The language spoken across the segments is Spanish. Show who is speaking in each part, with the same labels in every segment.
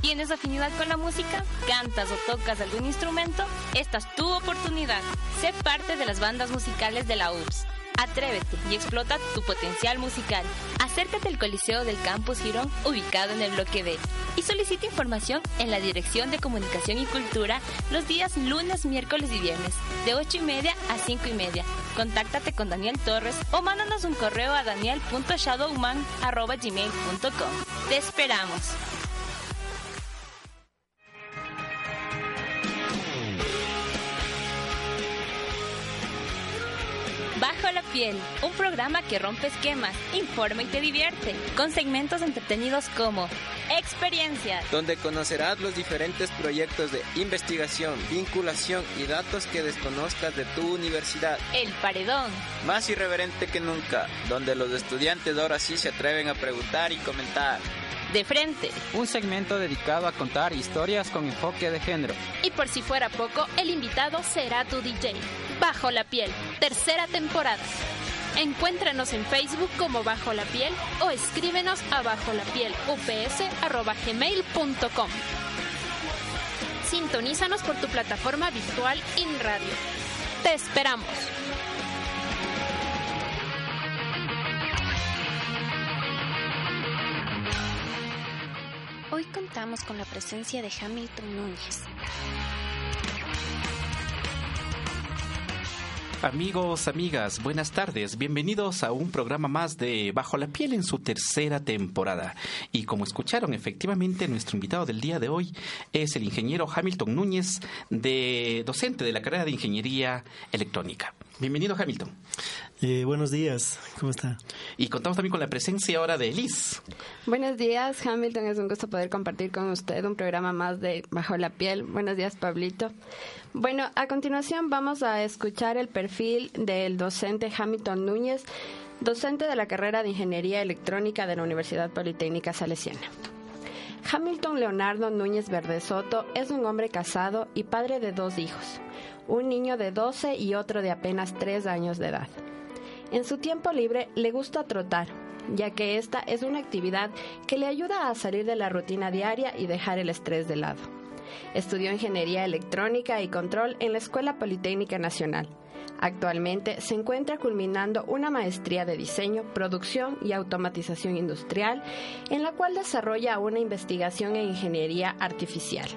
Speaker 1: ¿Tienes afinidad con la música? ¿Cantas o tocas algún instrumento? Esta es tu oportunidad. Sé parte de las bandas musicales de la UPS. Atrévete y explota tu potencial musical. Acércate al Coliseo del Campus Girón, ubicado en el bloque D, y solicita información en la Dirección de Comunicación y Cultura los días lunes, miércoles y viernes, de 8 y media a 5 y media. Contáctate con Daniel Torres o mándanos un correo a daniel.shadowman.gmail.com. Te esperamos. Bajo la piel, un programa que rompe esquemas, informa y te divierte, con segmentos entretenidos como Experiencias,
Speaker 2: donde conocerás los diferentes proyectos de investigación, vinculación y datos que desconozcas de tu universidad.
Speaker 1: El Paredón,
Speaker 2: más irreverente que nunca, donde los estudiantes ahora sí se atreven a preguntar y comentar.
Speaker 1: De frente.
Speaker 3: Un segmento dedicado a contar historias con enfoque de género.
Speaker 1: Y por si fuera poco, el invitado será tu DJ. Bajo la piel, tercera temporada. Encuéntranos en Facebook como Bajo la Piel o escríbenos a bajo la piel ups@gmail.com. Sintonízanos por tu plataforma virtual in radio. Te esperamos. Contamos con la presencia de Hamilton Núñez.
Speaker 4: Amigos, amigas, buenas tardes. Bienvenidos a un programa más de Bajo la piel en su tercera temporada. Y como escucharon, efectivamente, nuestro invitado del día de hoy es el ingeniero Hamilton Núñez, de, docente de la carrera de Ingeniería Electrónica. Bienvenido, Hamilton.
Speaker 5: Eh, buenos días, ¿cómo está?
Speaker 4: Y contamos también con la presencia ahora de Liz.
Speaker 6: Buenos días, Hamilton. Es un gusto poder compartir con usted un programa más de Bajo la Piel. Buenos días, Pablito. Bueno, a continuación vamos a escuchar el perfil del docente Hamilton Núñez, docente de la carrera de Ingeniería Electrónica de la Universidad Politécnica Salesiana. Hamilton Leonardo Núñez Verdesoto es un hombre casado y padre de dos hijos, un niño de 12 y otro de apenas 3 años de edad. En su tiempo libre le gusta trotar, ya que esta es una actividad que le ayuda a salir de la rutina diaria y dejar el estrés de lado. Estudió Ingeniería Electrónica y Control en la Escuela Politécnica Nacional. Actualmente se encuentra culminando una maestría de diseño, producción y automatización industrial, en la cual desarrolla una investigación en ingeniería artificial.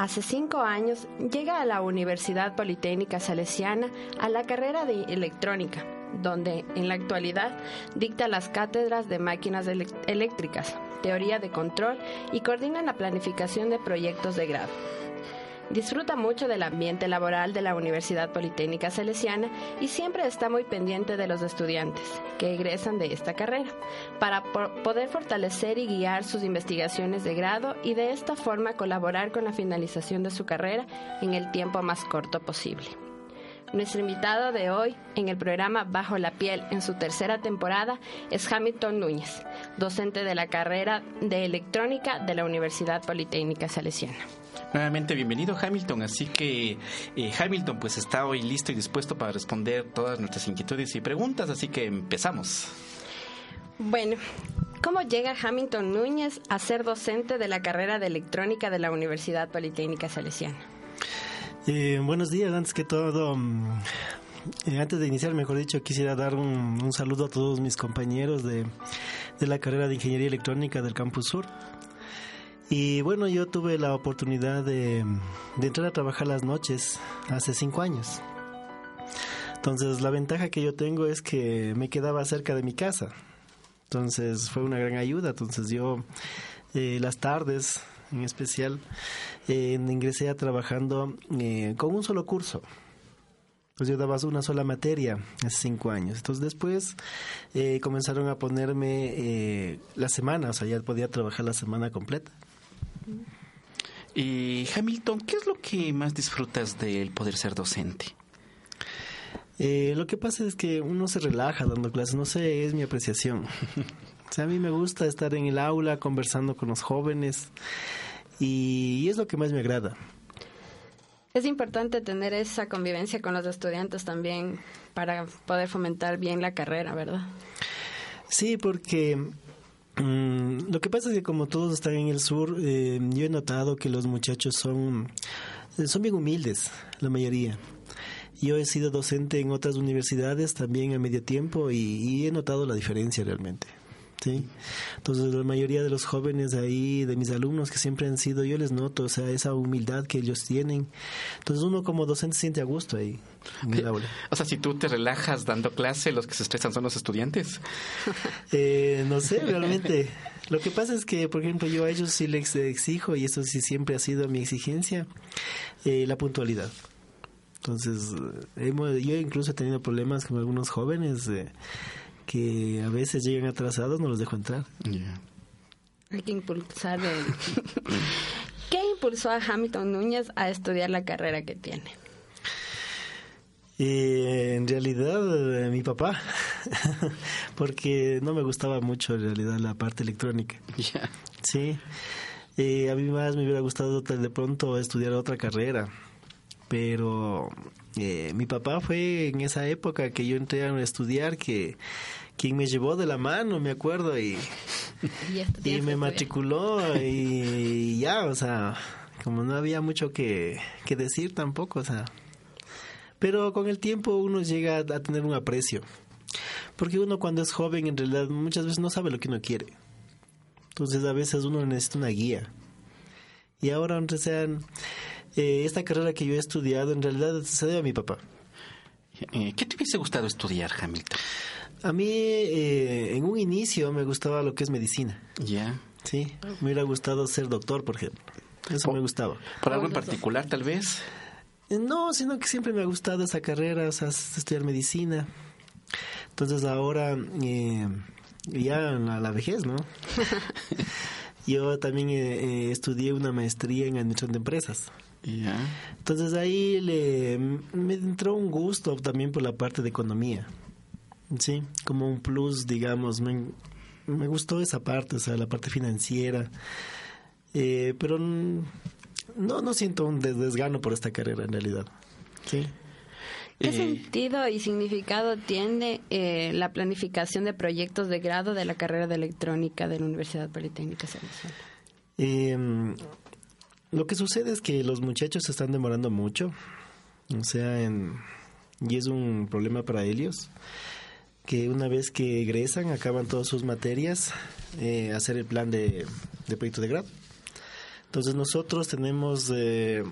Speaker 6: Hace cinco años llega a la Universidad Politécnica Salesiana a la carrera de electrónica, donde en la actualidad dicta las cátedras de máquinas eléctricas, teoría de control y coordina la planificación de proyectos de grado. Disfruta mucho del ambiente laboral de la Universidad Politécnica Salesiana y siempre está muy pendiente de los estudiantes que egresan de esta carrera para poder fortalecer y guiar sus investigaciones de grado y de esta forma colaborar con la finalización de su carrera en el tiempo más corto posible. Nuestro invitado de hoy en el programa Bajo la Piel en su tercera temporada es Hamilton Núñez, docente de la carrera de electrónica de la Universidad Politécnica Salesiana.
Speaker 4: Nuevamente bienvenido Hamilton, así que eh, Hamilton pues está hoy listo y dispuesto para responder todas nuestras inquietudes y preguntas, así que empezamos.
Speaker 6: Bueno, ¿cómo llega Hamilton Núñez a ser docente de la carrera de electrónica de la Universidad Politécnica Salesiana?
Speaker 5: Eh, buenos días, antes que todo, mm, eh, antes de iniciar, mejor dicho, quisiera dar un, un saludo a todos mis compañeros de, de, la carrera de Ingeniería Electrónica del Campus Sur. Y bueno, yo tuve la oportunidad de, entrar a trabajar las noches hace cinco años. Entonces, la ventaja que yo tengo es que me quedaba cerca de mi casa. Entonces, fue una gran ayuda. Entonces, yo eh, las tardes en especial, eh, ingresé a trabajando eh, con un solo curso. Pues yo daba una sola materia hace cinco años. Entonces después eh, comenzaron a ponerme eh, la semana, o sea, ya podía trabajar la semana completa.
Speaker 4: Y Hamilton, ¿qué es lo que más disfrutas del poder ser docente?
Speaker 5: Eh, lo que pasa es que uno se relaja dando clases, no sé, es mi apreciación. o sea, a mí me gusta estar en el aula conversando con los jóvenes y, y es lo que más me agrada.
Speaker 6: Es importante tener esa convivencia con los estudiantes también para poder fomentar bien la carrera, ¿verdad?
Speaker 5: Sí, porque Mm, lo que pasa es que como todos están en el sur, eh, yo he notado que los muchachos son, eh, son bien humildes, la mayoría. Yo he sido docente en otras universidades también a medio tiempo y he notado la diferencia realmente. Sí. Entonces, la mayoría de los jóvenes ahí, de mis alumnos que siempre han sido, yo les noto, o sea, esa humildad que ellos tienen. Entonces, uno como docente se siente a gusto ahí,
Speaker 4: O sea, si tú te relajas dando clase, los que se estresan son los estudiantes.
Speaker 5: Eh, no sé, realmente. Lo que pasa es que, por ejemplo, yo a ellos sí les exijo, y eso sí siempre ha sido mi exigencia, eh, la puntualidad. Entonces, yo incluso he tenido problemas con algunos jóvenes. Eh, que a veces llegan atrasados, no los dejo entrar.
Speaker 6: Hay que impulsar el... ¿Qué impulsó a Hamilton Núñez a estudiar la carrera que tiene?
Speaker 5: Eh, en realidad eh, mi papá, porque no me gustaba mucho en realidad la parte electrónica. Sí, eh, a mí más me hubiera gustado de pronto estudiar otra carrera, pero mi papá fue en esa época que yo entré a estudiar que quien me llevó de la mano, me acuerdo, y, y, me matriculó y, ya, o sea, como no había mucho que, que decir tampoco, o sea. Pero con el tiempo uno llega a tener un aprecio. Porque uno cuando es joven en realidad muchas veces no sabe lo que uno quiere. Entonces a veces uno necesita una guía. Y ahora, aunque sean, eh, esta carrera que yo he estudiado en realidad se debe a mi papá.
Speaker 4: Eh, ¿Qué te hubiese gustado estudiar, Hamilton?
Speaker 5: A mí, eh, en un inicio, me gustaba lo que es medicina.
Speaker 4: Ya.
Speaker 5: Sí, me hubiera gustado ser doctor, por ejemplo. Eso me gustaba.
Speaker 4: ¿Por algo en particular, tal vez?
Speaker 5: Eh, no, sino que siempre me ha gustado esa carrera, o sea, estudiar medicina. Entonces ahora, eh, ya en la, vejez, ¿no? Yo también estudié una maestría en administración de empresas. Entonces ahí le, me entró un gusto también por la parte de economía. Sí, como un plus, digamos. Me, me gustó esa parte, o sea, la parte financiera. Eh, pero no, no siento un desgano por esta carrera en realidad. Sí.
Speaker 6: ¿Qué eh, sentido y significado tiene eh, la planificación de proyectos de grado de la carrera de electrónica de la Universidad Politécnica Salesiana?
Speaker 5: Lo que sucede es que los muchachos se están demorando mucho, o sea, en, y es un problema para ellos que una vez que egresan, acaban todas sus materias, eh, hacer el plan de, proyecto de grado. Entonces nosotros tenemos, eh,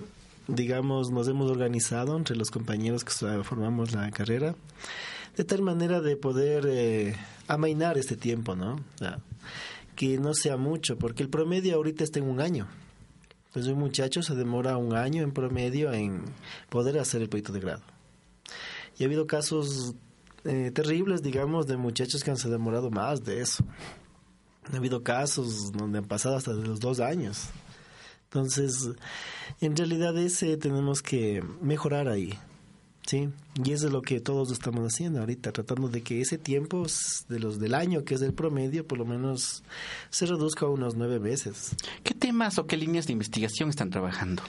Speaker 5: digamos, nos hemos organizado entre los compañeros que formamos la carrera, de tal manera de poder eh, amainar este tiempo, ¿no? que no sea mucho, porque el promedio ahorita está en un año. Entonces un muchacho se demora un año en promedio en poder hacer el proyecto de grado. Y ha habido casos eh, terribles, digamos, de muchachos que han se demorado más de eso. Ha habido casos donde han pasado hasta los dos años. Entonces, en realidad ese tenemos que mejorar ahí. Sí, y eso es lo que todos estamos haciendo ahorita, tratando de que ese tiempo de los del año, que es el promedio, por lo menos se reduzca a unos nueve meses.
Speaker 4: ¿Qué temas o qué líneas de investigación están trabajando?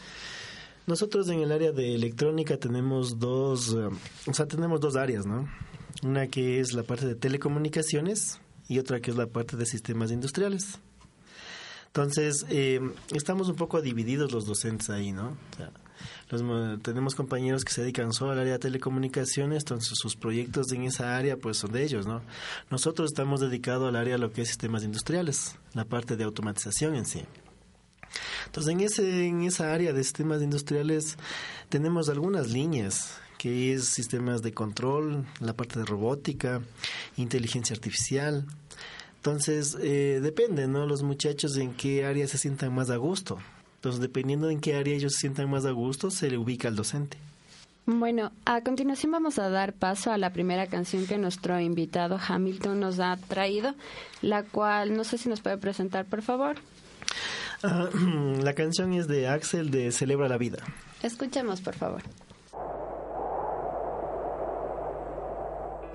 Speaker 5: Nosotros en el área de electrónica tenemos dos, eh, o sea, tenemos dos áreas, ¿no? Una que es la parte de telecomunicaciones y otra que es la parte de sistemas industriales. Entonces, eh, estamos un poco divididos los docentes ahí, ¿no? Tenemos compañeros que se dedican solo al área de telecomunicaciones, entonces sus proyectos en esa área pues son de ellos, ¿no? Nosotros estamos dedicados al área de lo que es sistemas industriales, la parte de automatización en sí. Entonces, en, ese, en esa área de sistemas industriales tenemos algunas líneas que es sistemas de control, la parte de robótica, inteligencia artificial. Entonces, eh, depende, ¿no? Los muchachos en qué área se sientan más a gusto. Entonces, dependiendo de en qué área ellos se sientan más a gusto, se le ubica al docente.
Speaker 6: Bueno, a continuación vamos a dar paso a la primera canción que nuestro invitado Hamilton nos ha traído, la cual no sé si nos puede presentar, por favor.
Speaker 5: Ah, la canción es de Axel de Celebra la Vida.
Speaker 6: Escuchemos, por favor.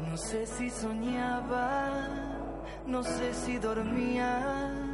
Speaker 7: No sé si soñaba, no sé si dormía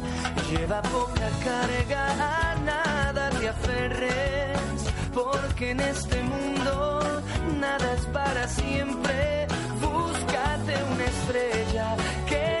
Speaker 7: Lleva poca carga, a nada te aferres, porque en este mundo nada es para siempre. Búscate una estrella que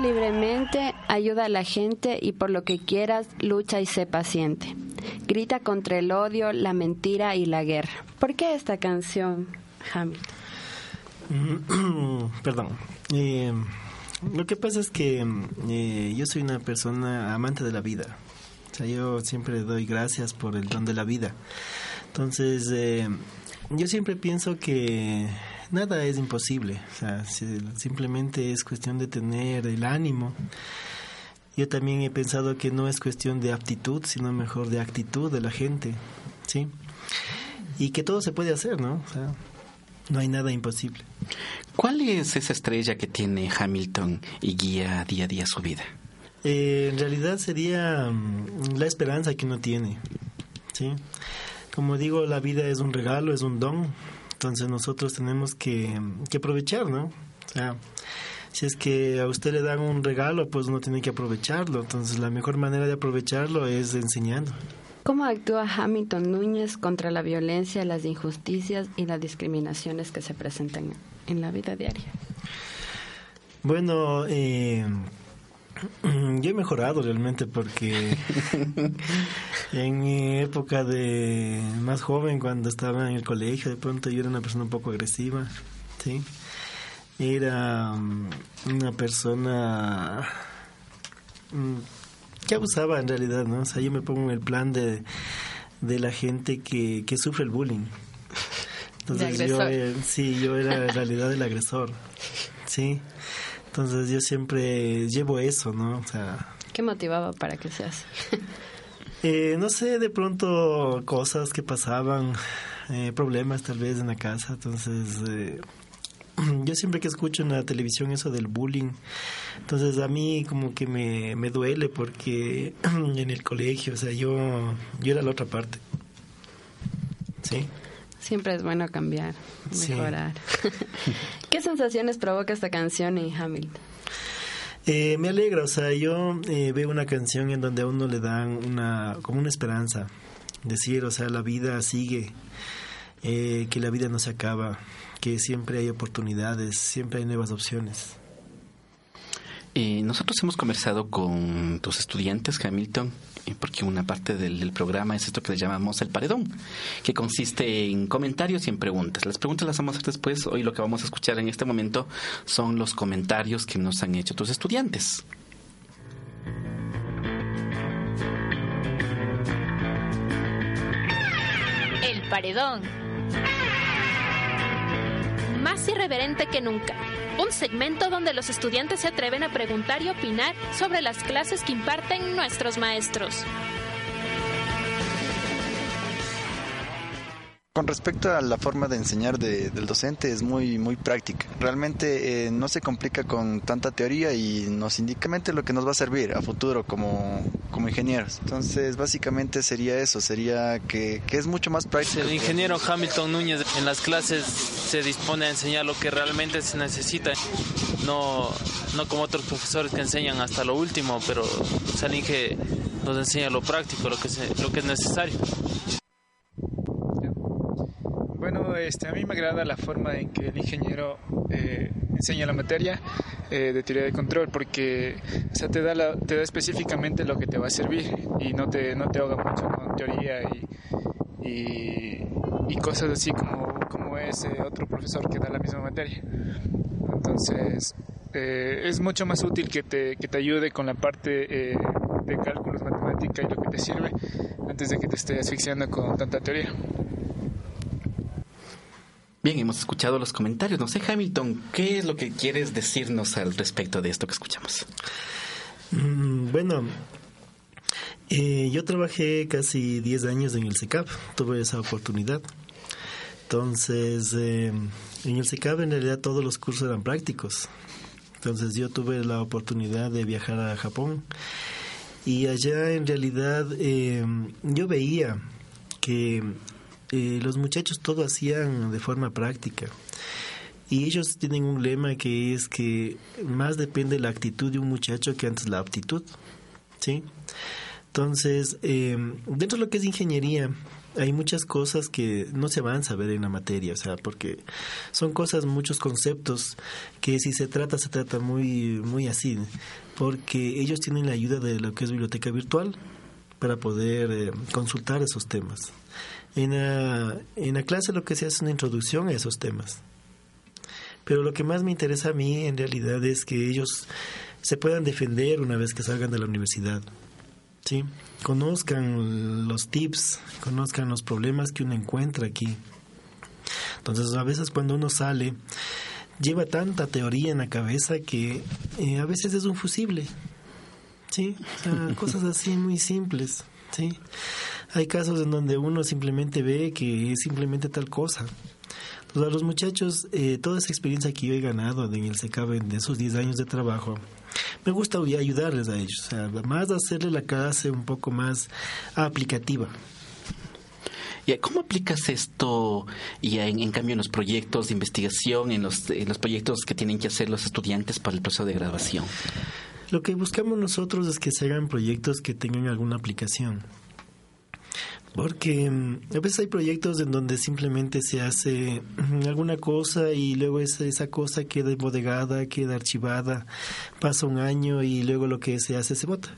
Speaker 6: Libremente, ayuda a la gente y por lo que quieras, lucha y sé paciente. Grita contra el odio, la mentira y la guerra. ¿Por qué esta canción, Hamilton?
Speaker 5: Perdón. Eh, lo que pasa es que eh, yo soy una persona amante de la vida. O sea, yo siempre doy gracias por el don de la vida. Entonces, eh, yo siempre pienso que nada es imposible. O sea, si- simplemente es cuestión de tener el ánimo. Yo también he pensado que no es cuestión de aptitud, sino mejor de actitud de la gente. ¿Sí? Y que todo se puede hacer, ¿no? O sea, no hay nada imposible.
Speaker 4: ¿Cuál es esa estrella que tiene Hamilton y guía día a día su vida?
Speaker 5: Eh, en realidad sería mm, la esperanza que uno tiene, ¿sí? Como digo, la vida es un regalo, es un don, entonces nosotros tenemos que, que aprovechar, ¿no? O sea, si es que a usted le dan un regalo, pues uno tiene que aprovecharlo, entonces la mejor manera de aprovecharlo es enseñando.
Speaker 6: ¿Cómo actúa Hamilton Núñez contra la violencia, las injusticias y las discriminaciones que se presentan en la vida diaria?
Speaker 5: Bueno, eh, yo he mejorado realmente porque en mi época de más joven, cuando estaba en el colegio, de pronto yo era una persona un poco agresiva, ¿sí? Era mm, una persona mm, que abusaba en realidad, ¿no? O sea, yo me pongo en el plan de, de la gente que, que sufre el bullying. Entonces yo, eh, sí, yo era en realidad el agresor, ¿sí? Entonces yo siempre llevo eso, ¿no? O sea,
Speaker 6: ¿Qué motivaba para que sea así?
Speaker 5: eh, no sé, de pronto cosas que pasaban, eh, problemas tal vez en la casa, entonces eh, yo siempre que escucho en la televisión eso del bullying, entonces a mí como que me, me duele porque en el colegio, o sea, yo, yo era la otra parte, ¿sí?
Speaker 6: Siempre es bueno cambiar, mejorar. ¿Qué sensaciones provoca esta canción en Hamilton?
Speaker 5: Eh, me alegra, o sea, yo eh, veo una canción en donde a uno le dan una, como una esperanza, decir, o sea, la vida sigue, eh, que la vida no se acaba, que siempre hay oportunidades, siempre hay nuevas opciones.
Speaker 4: Eh, nosotros hemos conversado con tus estudiantes, Hamilton, eh, porque una parte del, programa es esto que le llamamos el paredón, que consiste en comentarios y en preguntas. Las preguntas las vamos a hacer después. Hoy lo que vamos a escuchar en este momento son los comentarios que nos han hecho tus estudiantes.
Speaker 1: El paredón.
Speaker 8: Más irreverente que nunca un segmento donde los estudiantes se atreven a preguntar y opinar sobre las clases que imparten nuestros maestros.
Speaker 9: Con respecto a la forma de enseñar del docente es muy muy práctica. Realmente eh, no se complica con tanta teoría y nos indica lo que nos va a servir a futuro como, como ingenieros. Entonces básicamente sería eso, sería que, que es mucho más práctico.
Speaker 10: El ingeniero Hamilton Núñez en las clases se dispone a enseñar lo que realmente se necesita, no, no como otros profesores que enseñan hasta lo último, pero Salinge nos enseña lo práctico, lo que, lo que es necesario.
Speaker 11: Este, a mí me agrada la forma en que el ingeniero eh, enseña la materia eh, de teoría de control porque te, da da específicamente lo que te va a servir y no te, no te ahoga mucho con teoría y, cosas así como, como ese otro profesor que da la misma materia. Entonces, eh, es mucho más útil que te, que te ayude con la parte de cálculos, matemática y lo que te sirve antes de que te esté asfixiando con tanta teoría.
Speaker 4: Bien, hemos escuchado los comentarios. No sé, Hamilton, ¿qué es lo que quieres decirnos al respecto de esto que escuchamos?
Speaker 5: Mm, bueno, eh, yo trabajé casi 10 años en el SECAP, tuve esa oportunidad. Entonces, eh, en el SECAP en realidad todos los cursos eran prácticos. Entonces yo tuve la oportunidad de viajar a Japón y allá en realidad eh, yo veía que eh, los muchachos todo hacían de forma práctica. Y ellos tienen un lema que es que más depende la actitud de un muchacho que antes la aptitud. ¿Sí? Entonces, eh, dentro de lo que es ingeniería, hay muchas cosas que no se van a saber en la materia, o sea, porque son cosas, muchos conceptos que si se trata, se trata muy, muy así, porque ellos tienen la ayuda de lo que es biblioteca virtual para poder eh, consultar esos temas. En la, en la clase lo que se hace es una introducción a esos temas. Pero lo que más me interesa a mí en realidad es que ellos se puedan defender una vez que salgan de la universidad. ¿sí? Conozcan los tips, conozcan los problemas que uno encuentra aquí. Entonces a veces cuando uno sale lleva tanta teoría en la cabeza que eh, a veces es un fusible. ¿sí? cosas así muy simples. ¿sí? Hay casos en donde uno simplemente ve que es simplemente tal cosa. a los muchachos, eh, toda esa experiencia que yo he ganado en el SECAB en esos 10 años de trabajo, me gusta ayudarles a ellos, o sea, más hacerle la clase un poco más aplicativa.
Speaker 4: ¿Y cómo aplicas esto y en, en, cambio en los proyectos de investigación, en los, en los proyectos que tienen que hacer los estudiantes para el proceso de graduación?
Speaker 5: Lo que buscamos nosotros es que se hagan proyectos que tengan alguna aplicación. Porque mm, a veces hay proyectos en donde simplemente se hace mm, alguna cosa y luego esa, esa cosa queda embodegada, queda archivada, pasa un año y luego lo que se hace se vota.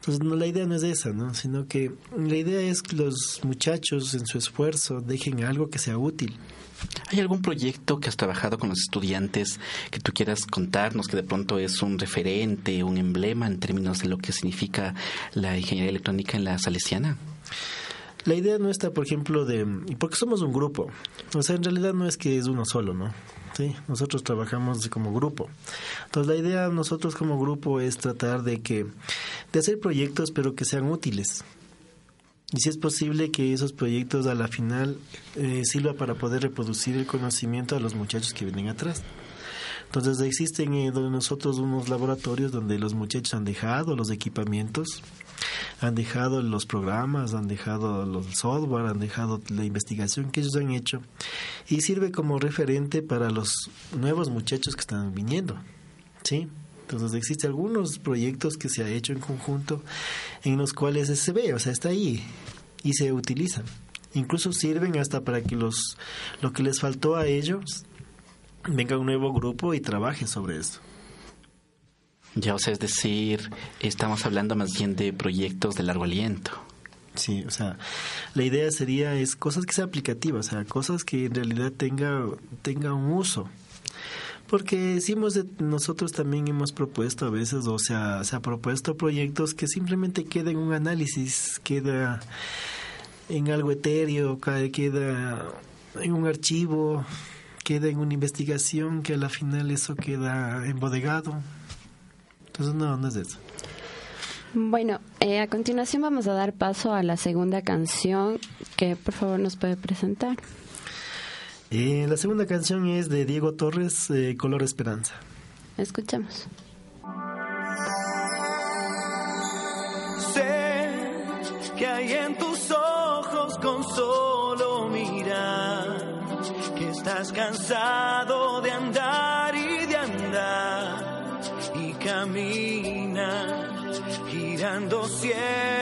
Speaker 5: Entonces no, la idea no es esa, ¿no? sino que la idea es que los muchachos en su esfuerzo dejen algo que sea útil.
Speaker 4: ¿Hay algún proyecto que has trabajado con los estudiantes que tú quieras contarnos que de pronto es un referente, un emblema en términos de lo que significa la ingeniería electrónica en la Salesiana?
Speaker 5: La idea no está, por ejemplo, de... Porque somos un grupo. O sea, en realidad no es que es uno solo, ¿no? Sí, nosotros trabajamos como grupo. Entonces, la idea nosotros como grupo es tratar de que... De hacer proyectos, pero que sean útiles. Y si es posible que esos proyectos a la final eh, sirva para poder reproducir el conocimiento a los muchachos que vienen atrás. Entonces existen eh, donde nosotros unos laboratorios donde los muchachos han dejado los equipamientos han dejado los programas, han dejado los software, han dejado la investigación que ellos han hecho y sirve como referente para los nuevos muchachos que están viniendo. ¿Sí? Entonces existen algunos proyectos que se ha hecho en conjunto en los cuales se ve, o sea, está ahí y se utilizan. Incluso sirven hasta para que los lo que les faltó a ellos venga un nuevo grupo y trabaje sobre esto.
Speaker 4: Ya, o sea, es decir, estamos hablando más bien de proyectos de largo aliento.
Speaker 5: Sí, o sea, la idea sería es cosas que sean aplicativas, o sea, cosas que en realidad tenga, tenga un uso. Porque decimos de, nosotros también hemos propuesto a veces, o sea, se ha propuesto proyectos que simplemente queden un análisis, queda en algo etéreo, queda en un archivo, queda en una investigación que a la final eso queda embodegado. Entonces no, no es eso.
Speaker 6: Bueno, eh, a continuación vamos a dar paso a la segunda canción que por favor nos puede presentar.
Speaker 5: Eh, la segunda canción es de Diego Torres, eh, Color Esperanza.
Speaker 6: Escuchamos.
Speaker 7: Sé que hay en tus ojos con solo mirar que estás cansado de andar girando siempre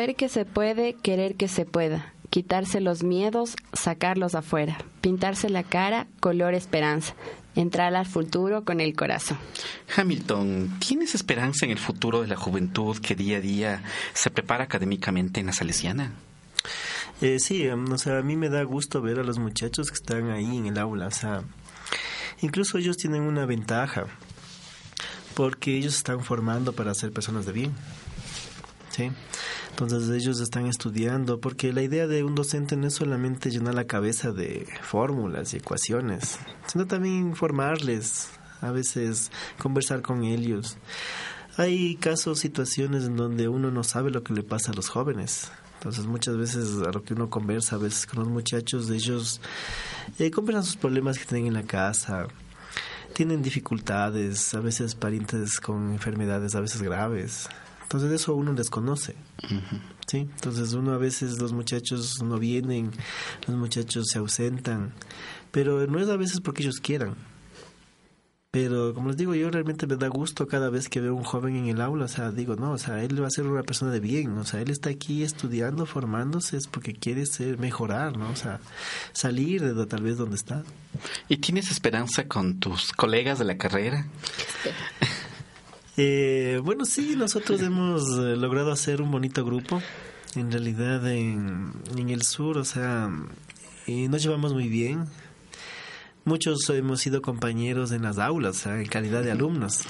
Speaker 6: Saber que se puede, querer que se pueda. Quitarse los miedos, sacarlos afuera. Pintarse la cara, color esperanza. Entrar al futuro con el corazón.
Speaker 4: Hamilton, ¿tienes esperanza en el futuro de la juventud que día a día se prepara académicamente en la Salesiana?
Speaker 5: Eh, sí, em, o sea, a mí me da gusto ver a los muchachos que están ahí en el aula. O sea, incluso ellos tienen una ventaja porque ellos están formando para ser personas de bien. ¿Sí? Entonces ellos están estudiando, porque la idea de un docente no es solamente llenar la cabeza de fórmulas y ecuaciones, sino también informarles, a veces conversar con ellos. Hay casos, situaciones en donde uno no sabe lo que le pasa a los jóvenes. Entonces muchas veces a lo que uno conversa a veces con los muchachos, ellos eh, conversan sus problemas que tienen en la casa, tienen dificultades, a veces parientes con enfermedades a veces graves. Entonces eso uno desconoce. ¿sí? Entonces uno a veces los muchachos no vienen, los muchachos se ausentan, pero no es a veces porque ellos quieran. Pero como les digo, yo realmente me da gusto cada vez que veo un joven en el aula, o sea, digo, no, o sea, él va a ser una persona de bien, o sea, él está aquí estudiando, formándose, es porque quiere ser, mejorar, ¿no? O sea, salir de tal vez donde está.
Speaker 4: ¿Y tienes esperanza con tus colegas de la carrera?
Speaker 5: Eh, bueno, sí, nosotros hemos eh, logrado hacer un bonito grupo. En realidad, en, en el sur, o sea, eh, nos llevamos muy bien. Muchos hemos sido compañeros en las aulas, o sea, en calidad de alumnos.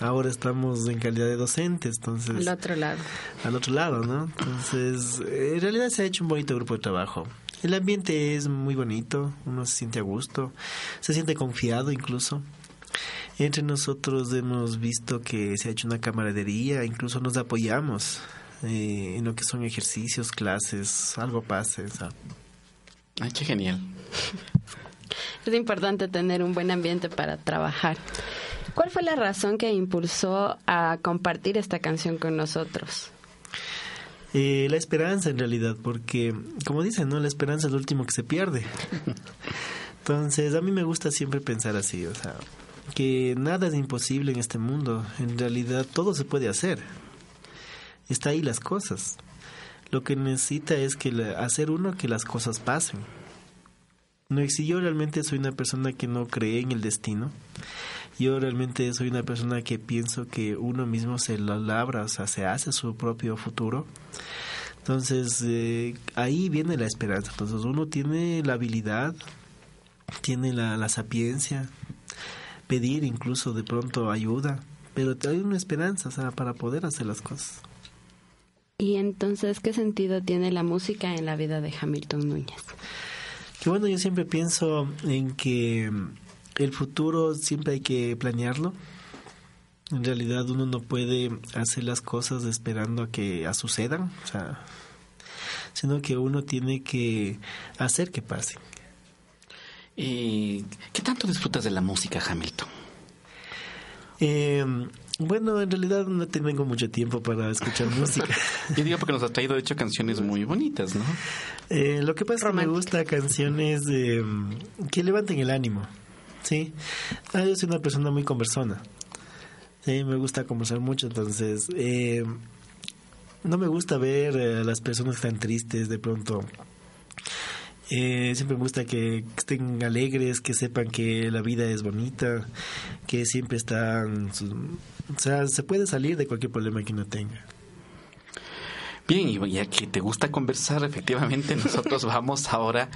Speaker 5: Ahora estamos en calidad de docentes, entonces...
Speaker 6: Al otro lado.
Speaker 5: Al otro lado, ¿no? Entonces, en realidad se ha hecho un bonito grupo de trabajo. El ambiente es muy bonito, uno se siente a gusto, se siente confiado incluso. Entre nosotros hemos visto que se ha hecho una camaradería, incluso nos apoyamos eh, en lo que son ejercicios, clases, algo pase.
Speaker 4: Ay, qué genial.
Speaker 6: Es importante tener un buen ambiente para trabajar. ¿Cuál fue la razón que impulsó a compartir esta canción con nosotros?
Speaker 5: Eh, la esperanza en realidad, porque como dicen, ¿no? La esperanza es lo último que se pierde. Entonces, a mí me gusta siempre pensar así, o sea, que nada es imposible en este mundo. En realidad todo se puede hacer. Está ahí las cosas. Lo que necesita es que hacer uno que las cosas pasen. No, si yo realmente soy una persona que no cree en el destino, yo realmente soy una persona que pienso que uno mismo se lo labra, o sea, se hace su propio futuro. Entonces, eh, ahí viene la esperanza. Entonces, uno tiene la habilidad, tiene la, la sapiencia, pedir incluso de pronto ayuda, pero hay una esperanza, o sea, para poder hacer las cosas.
Speaker 6: Y entonces, ¿qué sentido tiene la música en la vida de Hamilton Núñez?
Speaker 5: Que bueno, yo siempre pienso en que el futuro siempre hay que planearlo. En realidad uno no puede hacer las cosas esperando a que sucedan, o sea, sino que uno tiene que hacer que pasen.
Speaker 4: ¿Y qué tanto disfrutas de la música, Hamilton?
Speaker 5: Eh, bueno, en realidad no tengo mucho tiempo para escuchar música.
Speaker 4: Yo digo porque nos ha traído, de hecho, canciones muy bonitas, ¿no?
Speaker 5: Eh, lo que pasa es que me gusta canciones que levanten el ánimo, ¿sí? Ah, yo soy una persona muy conversona. Sí, me gusta conversar mucho, entonces... Eh, no me gusta ver a las personas tan tristes de pronto eh, siempre me gusta que estén alegres, que sepan que la vida es bonita, que siempre están... O sea, se puede salir de cualquier problema que uno tenga.
Speaker 4: Bien, y ya que te gusta conversar, efectivamente, nosotros vamos ahora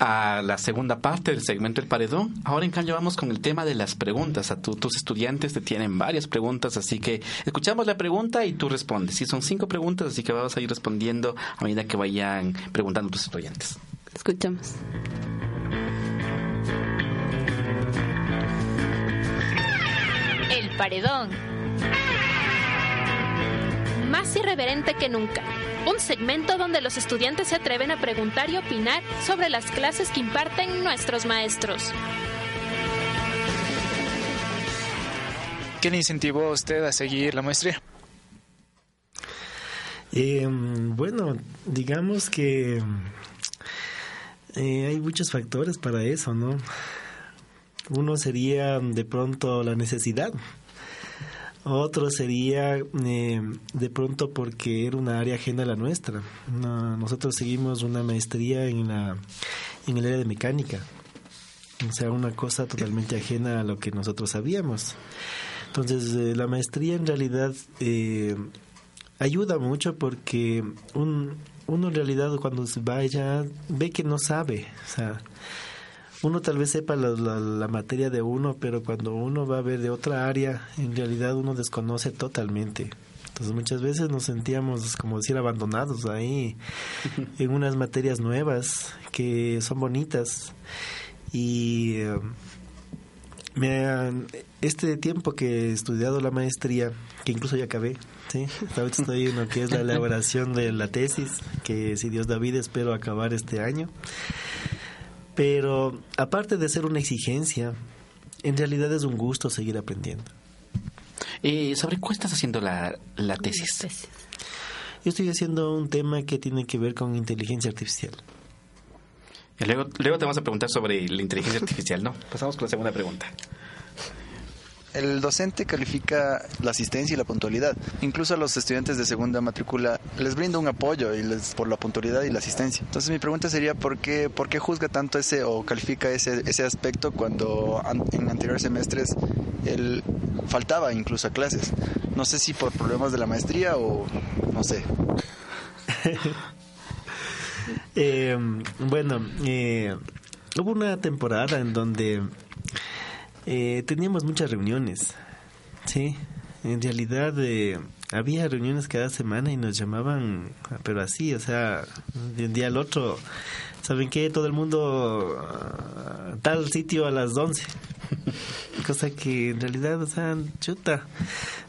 Speaker 4: a la segunda parte del segmento El Paredón. Ahora, en cambio, vamos con el tema de las preguntas. A tus estudiantes te tienen varias preguntas, así que escuchamos la pregunta y tú respondes. Si son cinco preguntas, así que vamos a ir respondiendo a medida que vayan preguntando tus estudiantes.
Speaker 6: Escuchamos.
Speaker 1: El paredón.
Speaker 8: Más irreverente que nunca. Un segmento donde los estudiantes se atreven a preguntar y opinar sobre las clases que imparten nuestros maestros.
Speaker 11: ¿Qué le incentivó a usted a seguir la maestría?
Speaker 5: Eh, bueno, digamos que eh, hay muchos factores para eso, ¿no? Uno sería de pronto la necesidad. Otro sería eh, de pronto porque era una área ajena a la nuestra. No, nosotros seguimos una maestría en, la, en el área de mecánica. O sea, una cosa totalmente ajena a lo que nosotros sabíamos. Entonces, eh, la maestría en realidad eh, ayuda mucho porque un, uno en realidad cuando se va allá ve que no sabe. O sea, uno tal vez sepa la, la, materia de uno, pero cuando uno va a ver de otra área, en realidad uno desconoce totalmente. Entonces muchas veces nos sentíamos, como decir, abandonados ahí en unas materias nuevas que son bonitas. Y eh, me, este tiempo que he estudiado la maestría, que incluso ya acabé, ¿sí? Ahorita estoy en lo que es la elaboración de la tesis, que si Dios da vida espero acabar este año. Pero aparte de ser una exigencia, en realidad es un gusto seguir aprendiendo.
Speaker 4: Eh, ¿Sobre cuál estás haciendo la, la tesis?
Speaker 5: Yo estoy haciendo un tema que tiene que ver con inteligencia artificial.
Speaker 4: luego, luego te vamos a preguntar sobre la inteligencia artificial, ¿no? Pasamos con la segunda pregunta.
Speaker 9: El docente califica la asistencia y la puntualidad. Incluso a los estudiantes de segunda matrícula les brinda un apoyo y les, por la puntualidad y la asistencia. Entonces mi pregunta sería ¿por qué, por juzga tanto ese o califica ese, ese aspecto cuando en anteriores semestres él faltaba incluso a clases? No sé si por problemas de la maestría o no sé.
Speaker 5: eh, bueno, eh, hubo una temporada en donde eh, teníamos muchas reuniones, sí. En realidad eh, había reuniones cada semana y nos llamaban, pero así, o sea, de un día al otro. ¿Saben qué? Todo el mundo a tal sitio a las 11. Cosa que en realidad, o sea, chuta.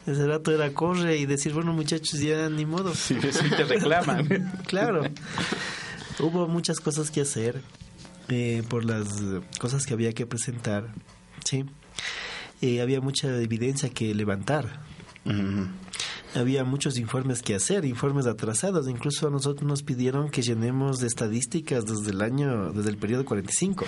Speaker 5: Ese rato era corre y decir, bueno, muchachos, ya ni modo.
Speaker 4: Sí, sí te reclaman.
Speaker 5: claro. Hubo muchas cosas que hacer eh, por las cosas que había que presentar ¿sí? Eh, había mucha evidencia que levantar. Había muchos informes que hacer, informes atrasados. Incluso a nosotros nos pidieron que llenemos estadísticas desde el año, desde el periodo 45.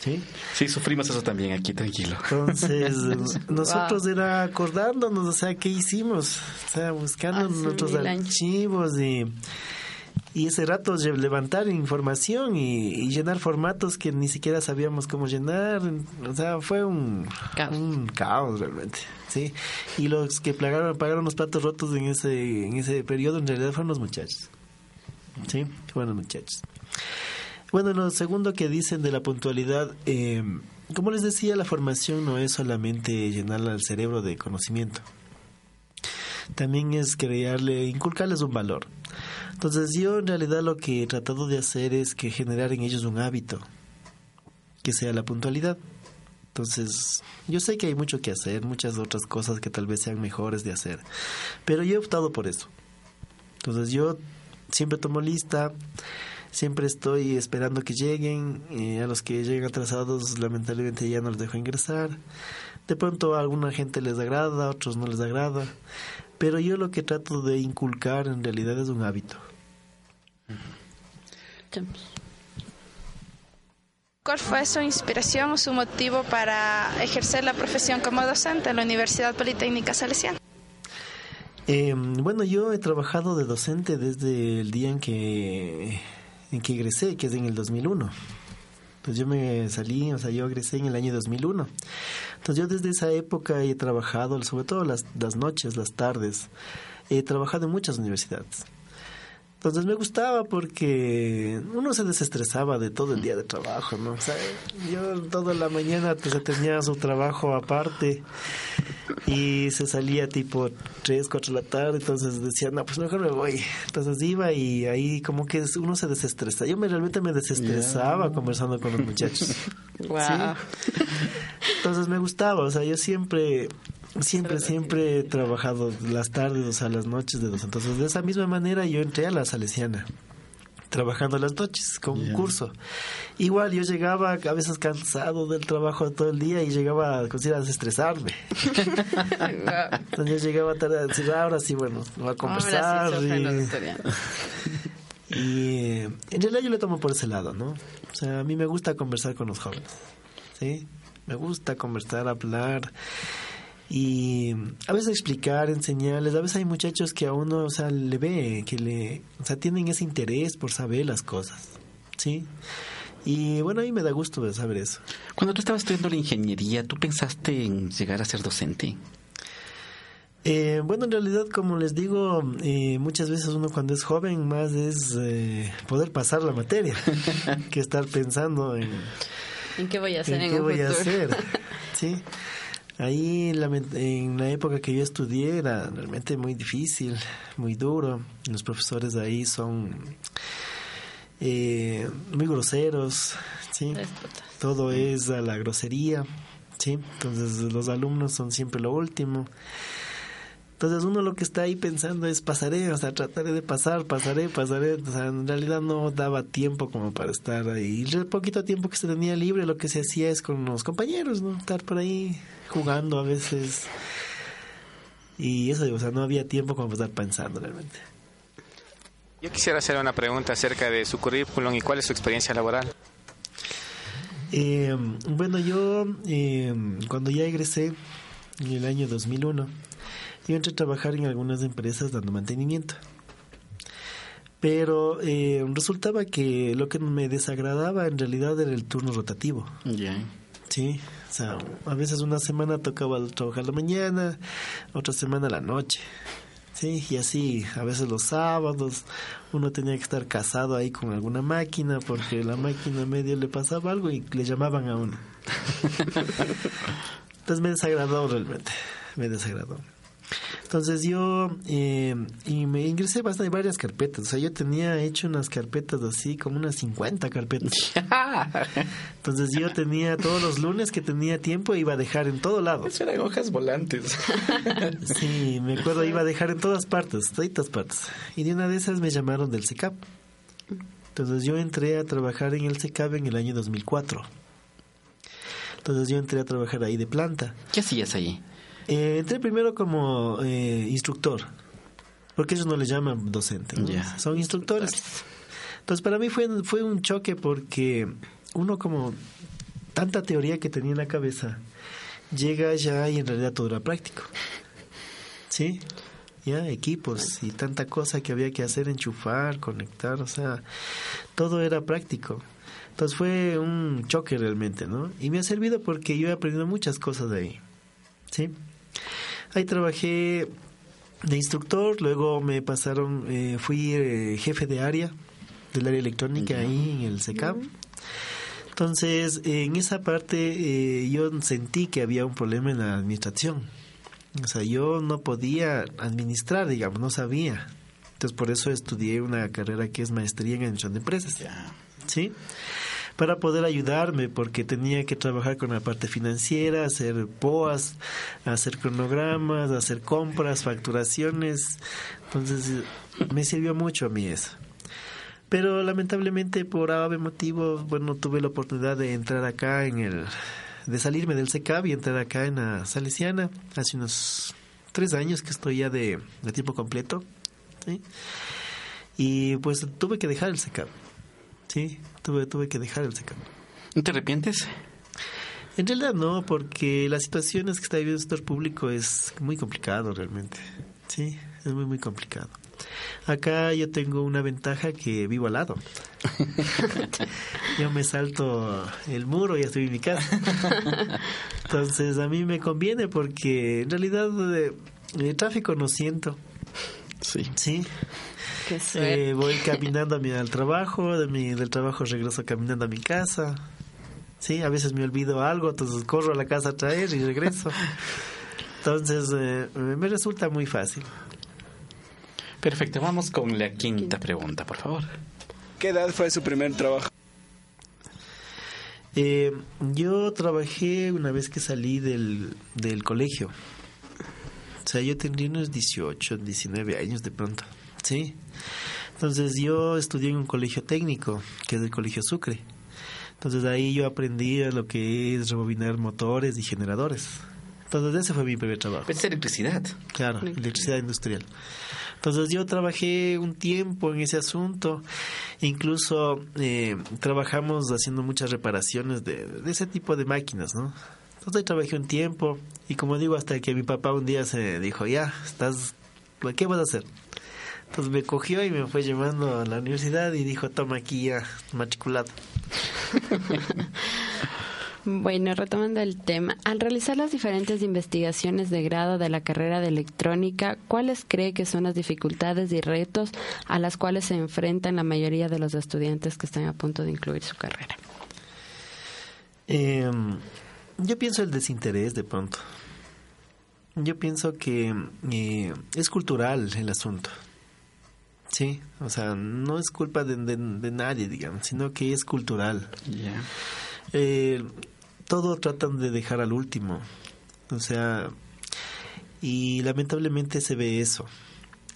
Speaker 5: ¿Sí?
Speaker 4: Sí, sufrimos eso también aquí, tranquilo.
Speaker 5: Entonces, nosotros era acordándonos, o sea, ¿qué hicimos? O sea, buscando ah, nuestros archivos y y ese rato levantar información y, llenar formatos que ni siquiera sabíamos cómo llenar. O sea fue un caos, un caos realmente sí. Y los que pagaron, pagaron los platos rotos en ese en ese periodo en realidad fueron los muchachos sí fueron los muchachos. Bueno lo segundo que dicen de la puntualidad eh, como les decía la formación no es solamente llenarle al cerebro de conocimiento. También es crearle inculcarles un valor entonces yo en realidad lo que he tratado de hacer es que generar en ellos un hábito, que sea la puntualidad. Entonces, yo sé que hay mucho que hacer, muchas otras cosas que tal vez sean mejores de hacer, pero yo he optado por eso. Entonces, yo siempre tomo lista, siempre estoy esperando que lleguen, eh, a los que lleguen atrasados lamentablemente ya no los dejo ingresar. De pronto a alguna gente les agrada, a otros no les agrada, pero yo lo que trato de inculcar en realidad es un hábito.
Speaker 12: ¿Cuál fue su inspiración o su motivo para ejercer la profesión como docente en la Universidad Politécnica Salesiana?
Speaker 5: Eh, bueno, yo he trabajado de docente desde el día en que, en que egresé, que es en el 2001. Pues yo me salí, o sea, yo egresé en el año 2001. Entonces yo desde esa época he trabajado, sobre todo las, las noches, las tardes, he trabajado en muchas universidades. Entonces me gustaba porque uno se desestresaba de todo el día de trabajo, ¿no? O sea, yo toda la mañana pues, tenía su trabajo aparte y se salía tipo 3, 4 de la tarde, entonces decía, no, pues mejor me voy. Entonces iba y ahí como que uno se desestresa. Yo me, realmente me desestresaba conversando con los muchachos.
Speaker 6: Wow.
Speaker 5: Entonces me gustaba, o sea, yo siempre Siempre, siempre he trabajado las tardes, o sea, las noches de dos. Entonces, de esa misma manera yo entré a la Salesiana, trabajando las noches con un curso. Igual yo llegaba a veces cansado del trabajo todo el día y llegaba a desestresarme. Entonces yo llegaba tarde a decir, ahora sí, bueno, va a conversar. y, y en realidad yo le tomo por ese lado, ¿no? O sea, a mí me gusta conversar con los jóvenes, ¿sí? Me gusta conversar, hablar y a veces explicar, enseñarles, a veces hay muchachos que a uno, o sea, le ve, que le, o sea, tienen ese interés por saber las cosas, ¿sí? Y bueno, a mí me da gusto saber eso.
Speaker 4: Cuando tú estabas estudiando la ingeniería, ¿tú pensaste en llegar a ser docente?
Speaker 5: Eh, bueno, en realidad, como les digo, eh, muchas veces uno cuando es joven más es eh, poder pasar la materia que estar pensando en...
Speaker 6: ¿En qué voy a hacer
Speaker 5: en,
Speaker 6: en
Speaker 5: qué
Speaker 6: un
Speaker 5: voy a
Speaker 6: futuro?
Speaker 5: hacer? Sí. Ahí la- en la época que yo estudié era realmente muy difícil, muy duro. Los profesores de ahí son eh, muy groseros, sí. Todo es a la grosería, sí. Entonces los alumnos son siempre lo último. Entonces uno lo que está ahí pensando es pasaré, o sea, trataré de pasar, pasaré, pasaré. O sea, en realidad no daba tiempo como para estar ahí. Y el poquito tiempo que se tenía libre, lo que se hacía es con los compañeros, ¿no? Estar por ahí jugando a veces. Y eso, o sea, no había tiempo como para estar pensando realmente.
Speaker 13: Yo quisiera hacer una pregunta acerca de su currículum y cuál es su experiencia laboral.
Speaker 5: Eh, bueno, yo eh, cuando ya egresé en el año 2001, yo entré a trabajar en algunas empresas dando mantenimiento. Pero eh, resultaba que lo que me desagradaba en realidad era el turno rotativo.
Speaker 4: Ya.
Speaker 5: Sí, o sea, a veces una semana tocaba trabajar la mañana, otra semana la noche. Sí, y así, a veces los sábados uno tenía que estar casado ahí con alguna máquina porque la máquina medio le pasaba algo y le llamaban a uno. Entonces me desagradó realmente, me desagradó. Entonces yo eh, y me ingresé bastante varias carpetas. O sea, yo tenía hecho unas carpetas así, como unas 50 carpetas. Entonces yo tenía todos los lunes que tenía tiempo iba a dejar en todo lado.
Speaker 4: Eso eran hojas volantes.
Speaker 5: Sí, me acuerdo, iba a dejar en todas partes, todas partes. Y de una de esas me llamaron del SECAP. Entonces yo entré a trabajar en el SECAP en el año 2004. Entonces yo entré a trabajar ahí de planta.
Speaker 4: ¿Qué hacías ahí?
Speaker 5: Eh, entré primero como eh, instructor, porque ellos no le llaman docente, son instructores. Entonces para mí fue, fue un choque porque uno como tanta teoría que tenía en la cabeza, llega ya y en realidad todo era práctico. ¿Sí? Ya, equipos y tanta cosa que había que hacer, enchufar, conectar, o sea, todo era práctico. Entonces fue un choque realmente, ¿no? Y me ha servido porque yo he aprendido muchas cosas de ahí. ¿Sí? Ahí trabajé de instructor, luego me pasaron, eh, fui eh, jefe de área, del área electrónica ahí en el SECAP. Entonces, en esa parte eh, yo sentí que había un problema en la administración. O sea, yo no podía administrar, digamos, no sabía. Entonces, por eso estudié una carrera que es maestría en administración de empresas. ¿Sí? Para poder ayudarme, porque tenía que trabajar con la parte financiera, hacer POAS, hacer cronogramas, hacer compras, facturaciones. Entonces, me sirvió mucho a mí eso. Pero lamentablemente por ave motivo, bueno, tuve la oportunidad de entrar acá en el, de salirme del SECAB y entrar acá en la Salesiana hace unos tres años que estoy ya de, de tiempo completo. Y pues tuve que dejar el SECAB. Sí, tuve, tuve que dejar el SECAB.
Speaker 4: ¿No te arrepientes?
Speaker 5: En realidad no, porque las situaciones que está viviendo el sector público es muy complicado realmente. Sí, es muy, muy complicado. Acá yo tengo una ventaja que vivo al lado. yo me salto el muro y estoy en mi casa. Entonces a mí me conviene porque en realidad eh, el tráfico no siento.
Speaker 4: Sí.
Speaker 5: Sí.
Speaker 6: Qué suerte.
Speaker 5: Eh, voy caminando a mi, al trabajo, de mi, del trabajo regreso caminando a mi casa. Sí, a veces me olvido algo, entonces corro a la casa a traer y regreso. Entonces eh, me resulta muy fácil.
Speaker 4: Perfecto, vamos con la quinta pregunta, por favor.
Speaker 14: ¿Qué edad fue su primer trabajo?
Speaker 5: Eh, yo trabajé una vez que salí del, del colegio. O sea, yo tendría unos 18, 19 años de pronto. ¿Sí? Entonces yo estudié en un colegio técnico, que es el Colegio Sucre. Entonces ahí yo aprendí a lo que es rebobinar motores y generadores. Entonces ese fue mi primer trabajo.
Speaker 4: Es electricidad.
Speaker 5: Claro, electricidad industrial. Entonces yo trabajé un tiempo en ese asunto, incluso eh, trabajamos haciendo muchas reparaciones de, de ese tipo de máquinas, ¿no? Entonces trabajé un tiempo y como digo, hasta que mi papá un día se dijo, ya, estás, ¿qué vas a hacer? Entonces me cogió y me fue llevando a la universidad y dijo, toma aquí ya, matriculado.
Speaker 6: Bueno, retomando el tema, al realizar las diferentes investigaciones de grado de la carrera de electrónica, ¿cuáles cree que son las dificultades y retos a las cuales se enfrentan la mayoría de los estudiantes que están a punto de incluir su carrera?
Speaker 5: Eh, yo pienso el desinterés de pronto. Yo pienso que eh, es cultural el asunto. Sí, o sea, no es culpa de, de, de nadie, digamos, sino que es cultural. Eh, todo tratan de dejar al último. O sea, y lamentablemente se ve eso.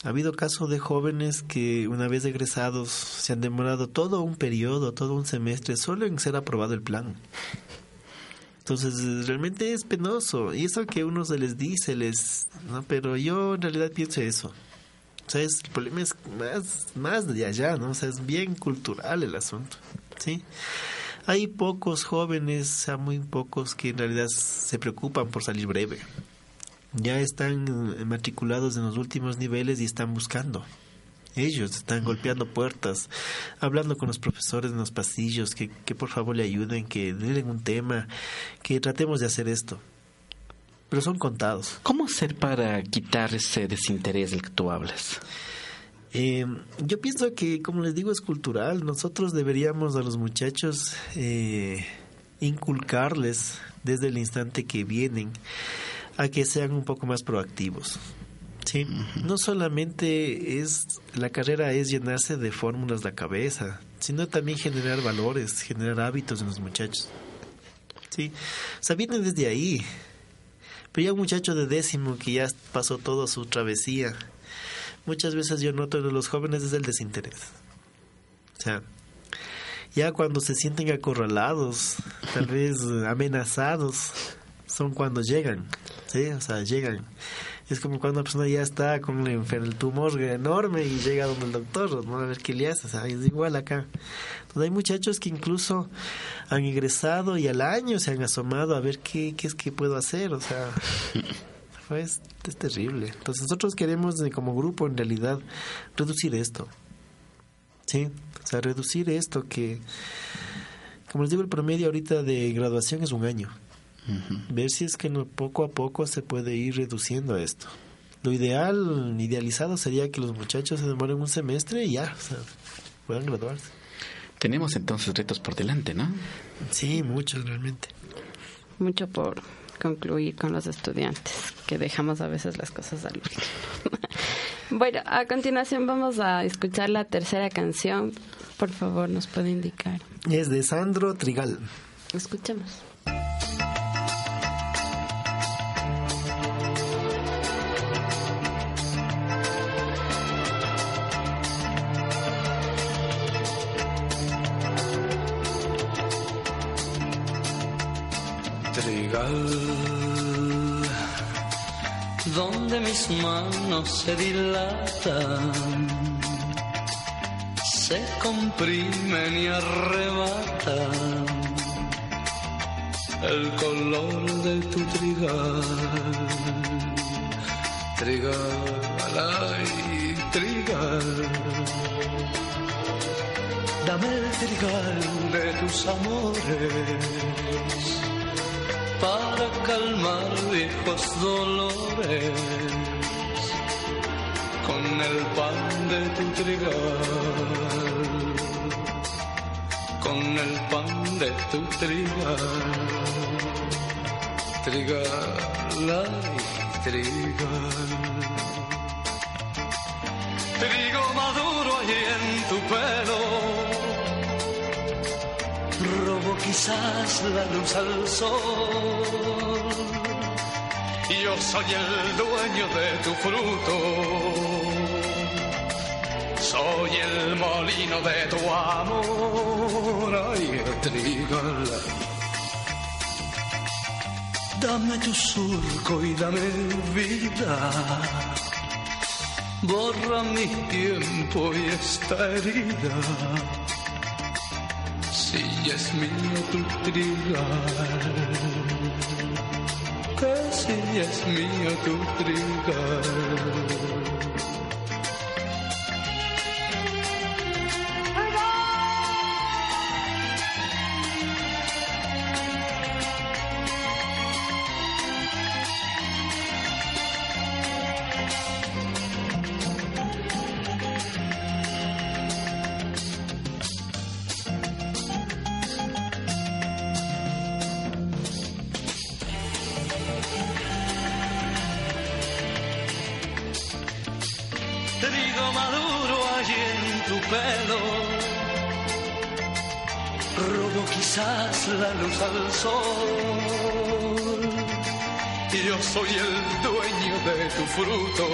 Speaker 5: Ha habido casos de jóvenes que una vez egresados se han demorado todo un periodo, todo un semestre solo en ser aprobado el plan. Entonces, realmente es penoso. Y eso que uno se les dice, les, ¿no? pero yo en realidad pienso eso. O sea, el problema es más, más de allá, ¿no? O sea, es bien cultural el asunto, ¿sí? Hay pocos jóvenes, muy pocos que en realidad se preocupan por salir breve. Ya están matriculados en los últimos niveles y están buscando. Ellos están golpeando puertas, hablando con los profesores en los pasillos, que, que por favor le ayuden, que den un tema, que tratemos de hacer esto. Pero son contados.
Speaker 4: ¿Cómo hacer para quitar ese desinterés del que tú hablas?
Speaker 5: Eh, yo pienso que, como les digo, es cultural. Nosotros deberíamos a los muchachos eh, inculcarles desde el instante que vienen a que sean un poco más proactivos. Sí, no solamente es la carrera es llenarse de fórmulas la cabeza, sino también generar valores, generar hábitos en los muchachos. Sí, o sea, vienen desde ahí. Pero ya un muchacho de décimo que ya pasó toda su travesía, muchas veces yo noto en los jóvenes es el desinterés. O sea, ya cuando se sienten acorralados, tal vez amenazados, son cuando llegan, ¿sí? O sea, llegan. Es como cuando una persona ya está con el tumor enorme y llega donde el doctor, ¿no? A ver qué le hace, o sea, es igual acá. Entonces hay muchachos que incluso han ingresado y al año se han asomado a ver qué, qué es que puedo hacer, o sea... Es, es, terrible. Entonces nosotros queremos como grupo en realidad reducir esto. ¿Sí? O sea, reducir esto que, como les digo, el promedio ahorita de graduación es un año. Uh -huh. Ver si es que no, poco a poco se puede ir reduciendo esto. Lo ideal, idealizado sería que los muchachos se demoren un semestre y ya, o sea, puedan graduarse.
Speaker 4: Tenemos entonces retos por delante, ¿no?
Speaker 5: Sí, muchos realmente.
Speaker 6: Mucho por concluir con los estudiantes, que dejamos a veces las cosas al último. bueno, a continuación vamos a escuchar la tercera canción. Por favor, nos puede indicar.
Speaker 5: Es de Sandro Trigal.
Speaker 6: Escuchemos.
Speaker 15: Donde mis manos se dilatan, se comprimen y arrebatan el color de tu trigal, trigal, ay, trigal. Dame el trigal de tus amores para calmar viejos dolores el pan de tu trigal, con el pan de tu trigal, trigal, ay, trigal. Trigo maduro ahí en tu pelo robo quizás la luz al sol. Yo soy el dueño de tu fruto, soy el molino de tu amor. Ay, trigal. Dame tu surco y dame vida. Borra mi tiempo y esta herida si es mío tu trigal. que si es mío tu trigal. Soy el dueño de tu fruto.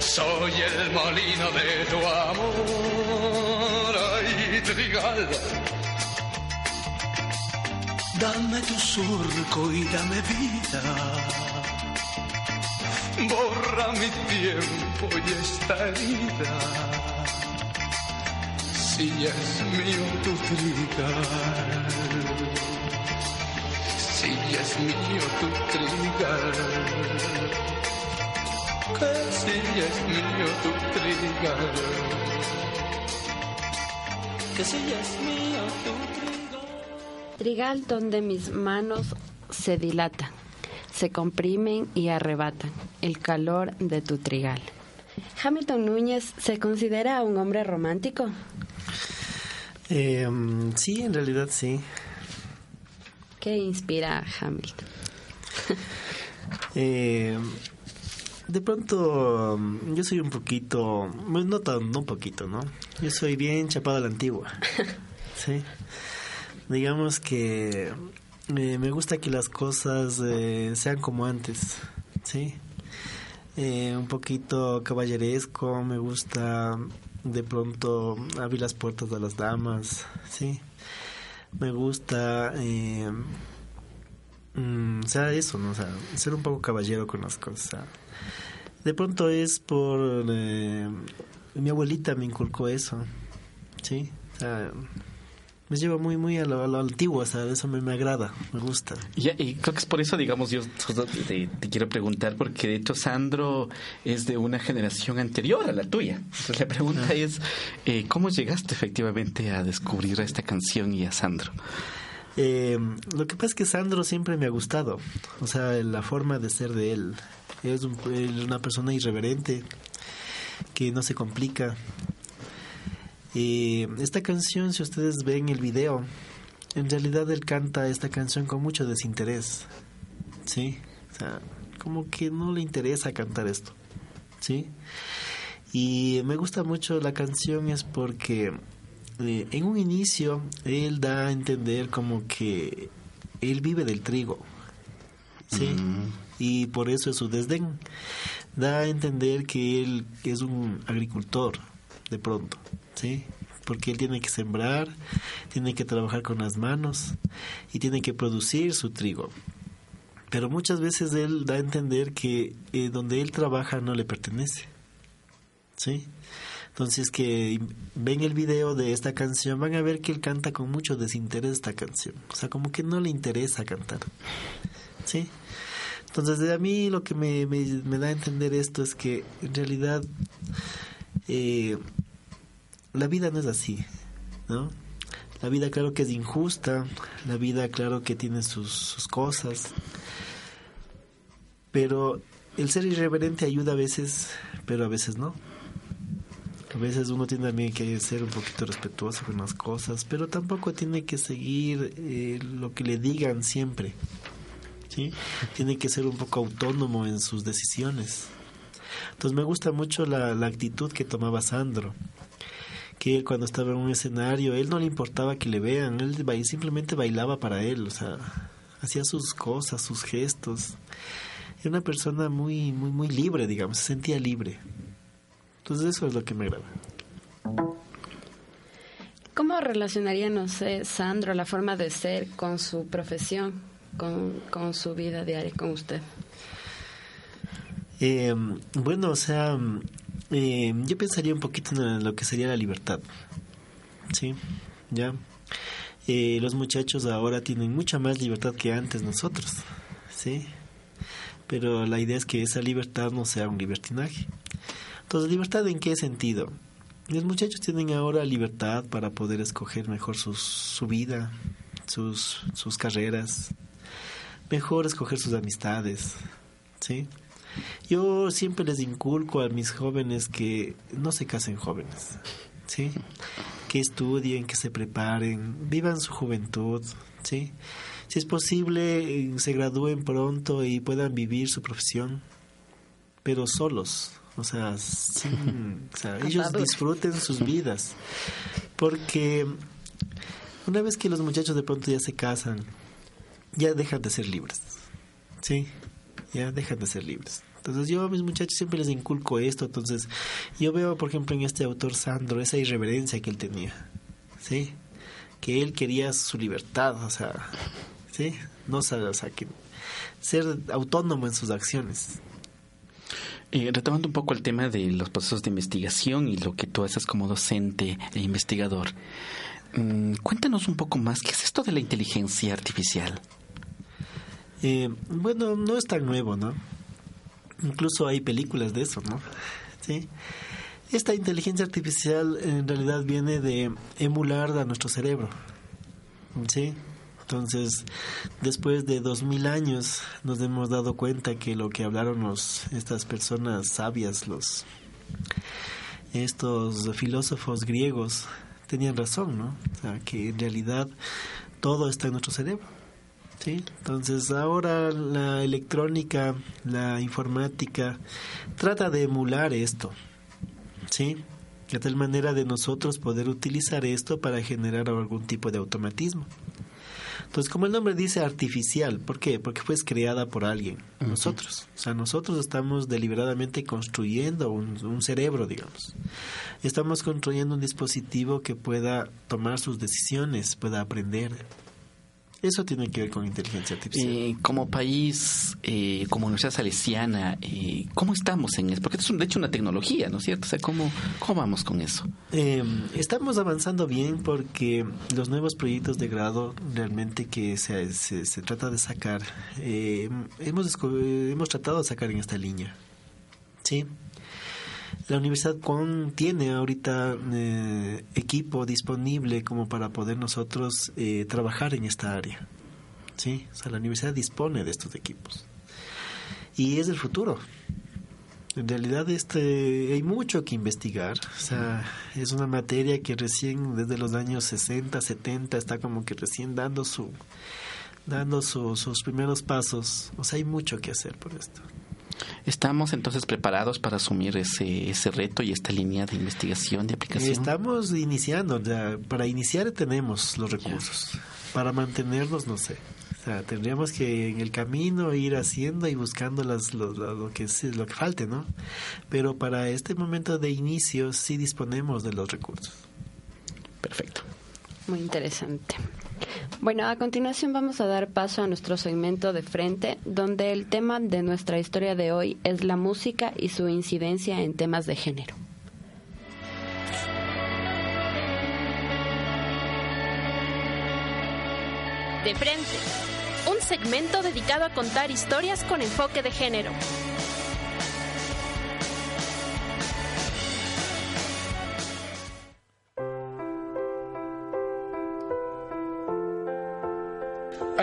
Speaker 15: Soy el molino de tu amor. Ay, trigal. Dame tu surco y dame vida borra mi tiempo y esta herida. Si es mío tu trigal, si es mío tu trigal, que si es mío tu trigal, que si es mío tu trigal.
Speaker 6: Trigal donde mis manos se dilatan se comprimen y arrebatan el calor de tu trigal. Hamilton Núñez se considera un hombre romántico.
Speaker 5: Eh, sí, en realidad sí.
Speaker 6: ¿Qué inspira a Hamilton?
Speaker 5: eh, de pronto, yo soy un poquito, no tan, no un poquito, ¿no? Yo soy bien chapado a la antigua. sí. Digamos que eh, me gusta que las cosas eh, sean como antes, ¿sí? Eh, un poquito caballeresco, me gusta de pronto abrir las puertas a las damas, ¿sí? Me gusta, eh, mm, o sea, eso, ¿no? O sea, ser un poco caballero con las cosas. De pronto es por... Eh, mi abuelita me inculcó eso, ¿sí? O sea, me lleva muy muy a lo, a lo antiguo, o sea, eso me, me agrada, me gusta.
Speaker 4: Y, y, creo que es por eso, digamos, yo te, te, quiero preguntar, porque de hecho Sandro es de una generación anterior a la tuya. Entonces la pregunta ah. es, eh, ¿cómo llegaste efectivamente a descubrir esta canción y a Sandro?
Speaker 5: Eh, lo que pasa es que Sandro siempre me ha gustado, o sea, la forma de ser de él. Es un, una persona irreverente, que no se complica, y esta canción, si ustedes ven el video, en realidad él canta esta canción con mucho desinterés. ¿Sí? O sea, como que no le interesa cantar esto. ¿Sí? Y me gusta mucho la canción es porque eh, en un inicio él da a entender como que él vive del trigo. ¿Sí? Mm. Y por eso es su desdén. Da a entender que él es un agricultor, de pronto. ¿sí? Porque él tiene que sembrar, tiene que trabajar con las manos y tiene que producir su trigo. Pero muchas veces él da a entender que eh, donde él trabaja no le pertenece. ¿Sí? Entonces que ven el video de esta canción van a ver que él canta con mucho desinterés esta canción. O sea, como que no le interesa cantar. ¿Sí? Entonces a mí lo que me, me, me da a entender esto es que en realidad eh, la vida no es así, ¿no? La vida claro que es injusta, la vida claro que tiene sus, sus cosas, pero el ser irreverente ayuda a veces, pero a veces no. A veces uno tiene también que ser un poquito respetuoso con las cosas, pero tampoco tiene que seguir eh, lo que le digan siempre. ¿sí? Tiene que ser un poco autónomo en sus decisiones. Entonces me gusta mucho la, la actitud que tomaba Sandro que él cuando estaba en un escenario, él no le importaba que le vean, él simplemente bailaba para él, o sea, hacía sus cosas, sus gestos. Era una persona muy, muy, muy libre, digamos, se sentía libre. Entonces eso es lo que me agrada.
Speaker 6: ¿Cómo relacionaría, no sé, Sandro, la forma de ser con su profesión, con, con su vida diaria, con usted?
Speaker 5: Eh, bueno, o sea, eh, yo pensaría un poquito en lo que sería la libertad. ¿Sí? ¿Ya? eh, los muchachos ahora tienen mucha más libertad que antes nosotros, ¿sí? Pero la idea es que esa libertad no sea un libertinaje. Entonces, ¿libertad en qué sentido? Los muchachos tienen ahora libertad para poder escoger mejor su vida, sus, sus carreras, mejor escoger sus amistades, ¿sí? Yo siempre les inculco a mis jóvenes que no se casen jóvenes, ¿sí? Que estudien, que se preparen, vivan su juventud, ¿sí? Si es posible, eh, se gradúen pronto y puedan vivir su profesión, pero solos, o sea, sin, o sea ellos disfruten sus vidas, porque una vez que los muchachos de pronto ya se casan, ya dejan de ser libres, ¿sí? Ya dejan de ser libres. Entonces yo a mis muchachos siempre les inculco esto, entonces yo veo, por ejemplo, en este autor Sandro esa irreverencia que él tenía, ¿sí? Que él quería su libertad, o sea, ¿sí? No o sea, que ser autónomo en sus acciones.
Speaker 4: Eh, retomando un poco el tema de los procesos de investigación y lo que tú haces como docente e investigador, mm, cuéntanos un poco más, ¿qué es esto de la inteligencia artificial?
Speaker 5: Eh, bueno, no es tan nuevo, ¿no? Incluso hay películas de eso, ¿no? Sí. Esta inteligencia artificial en realidad viene de emular a nuestro cerebro. ¿Sí? Entonces, después de dos mil años nos hemos dado cuenta que lo que hablaron los, estas personas sabias, los estos filósofos griegos, tenían razón, ¿no? O sea, que en realidad todo está en nuestro cerebro. ¿Sí? Entonces ahora la electrónica, la informática, trata de emular esto, ¿sí? De tal manera de nosotros poder utilizar esto para generar algún tipo de automatismo. Entonces, como el nombre dice artificial, ¿por qué? Porque fue creada por alguien, nosotros. O sea, nosotros estamos deliberadamente construyendo un, un, cerebro, digamos. Estamos construyendo un dispositivo que pueda tomar sus decisiones, pueda aprender, eso tiene que ver con inteligencia artificial.
Speaker 4: Eh, como país, eh, como Universidad Salesiana, eh, ¿cómo estamos en eso? Porque es de hecho una tecnología, ¿no es cierto? O sea, ¿cómo, cómo vamos con eso?
Speaker 5: Em, estamos avanzando bien porque los nuevos proyectos de grado realmente que se, se, se trata de sacar, hemos, hemos tratado de sacar en esta línea. ¿Sí? La Universidad tiene ahorita eh, equipo disponible como para poder nosotros eh, trabajar en esta área. ¿sí? O sea, la universidad dispone de estos equipos. Y es el futuro. En realidad este hay mucho que investigar. O sea, es una materia que recién desde los años 60, 70 está como que recién dando su dando sus primeros pasos. O sea, hay mucho que hacer por esto.
Speaker 4: ¿Estamos entonces preparados para asumir ese, ese reto y esta línea de investigación, de aplicación?
Speaker 5: Estamos iniciando, ya, para iniciar tenemos los recursos, para mantenernos no sé. O sea, tendríamos que en el camino ir haciendo y buscando las, lo, lo, que, lo que falte, ¿no? Pero para este momento de inicio sí disponemos de los recursos.
Speaker 4: Perfecto.
Speaker 6: Muy interesante. Bueno, a continuación vamos a dar paso a nuestro segmento de frente, donde el tema de nuestra historia de hoy es la música y su incidencia en temas de género.
Speaker 8: De frente, un segmento dedicado a contar historias con enfoque de género.